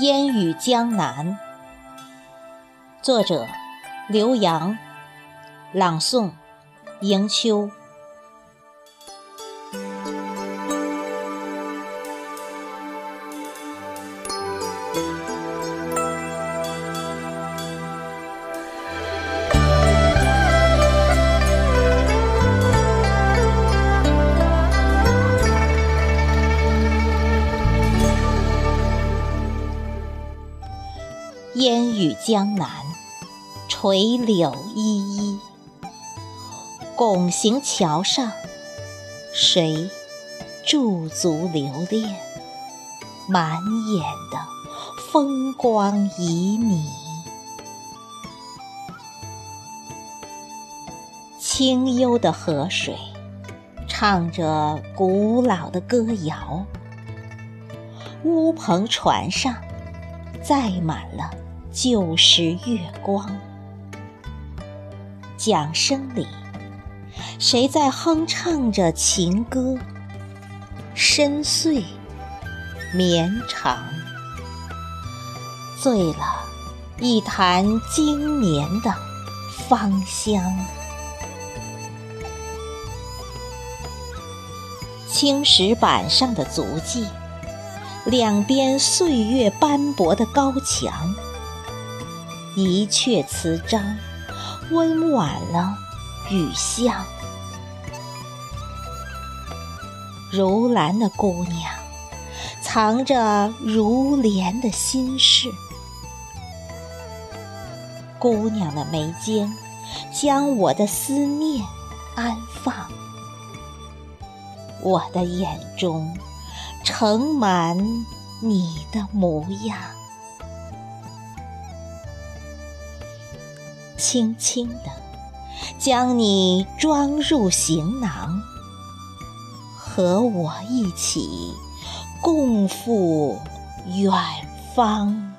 烟雨江南，作者刘洋，朗诵迎秋。烟雨江南，垂柳依依。拱形桥上，谁驻足留恋？满眼的风光旖旎。清幽的河水，唱着古老的歌谣。乌篷船上，载满了。旧时月光，桨声里，谁在哼唱着情歌？深邃绵长，醉了一坛经年的芳香。青石板上的足迹，两边岁月斑驳的高墙。一阙词章，温婉了雨巷。如兰的姑娘，藏着如莲的心事。姑娘的眉间，将我的思念安放。我的眼中，盛满你的模样。轻轻地将你装入行囊，和我一起共赴远方。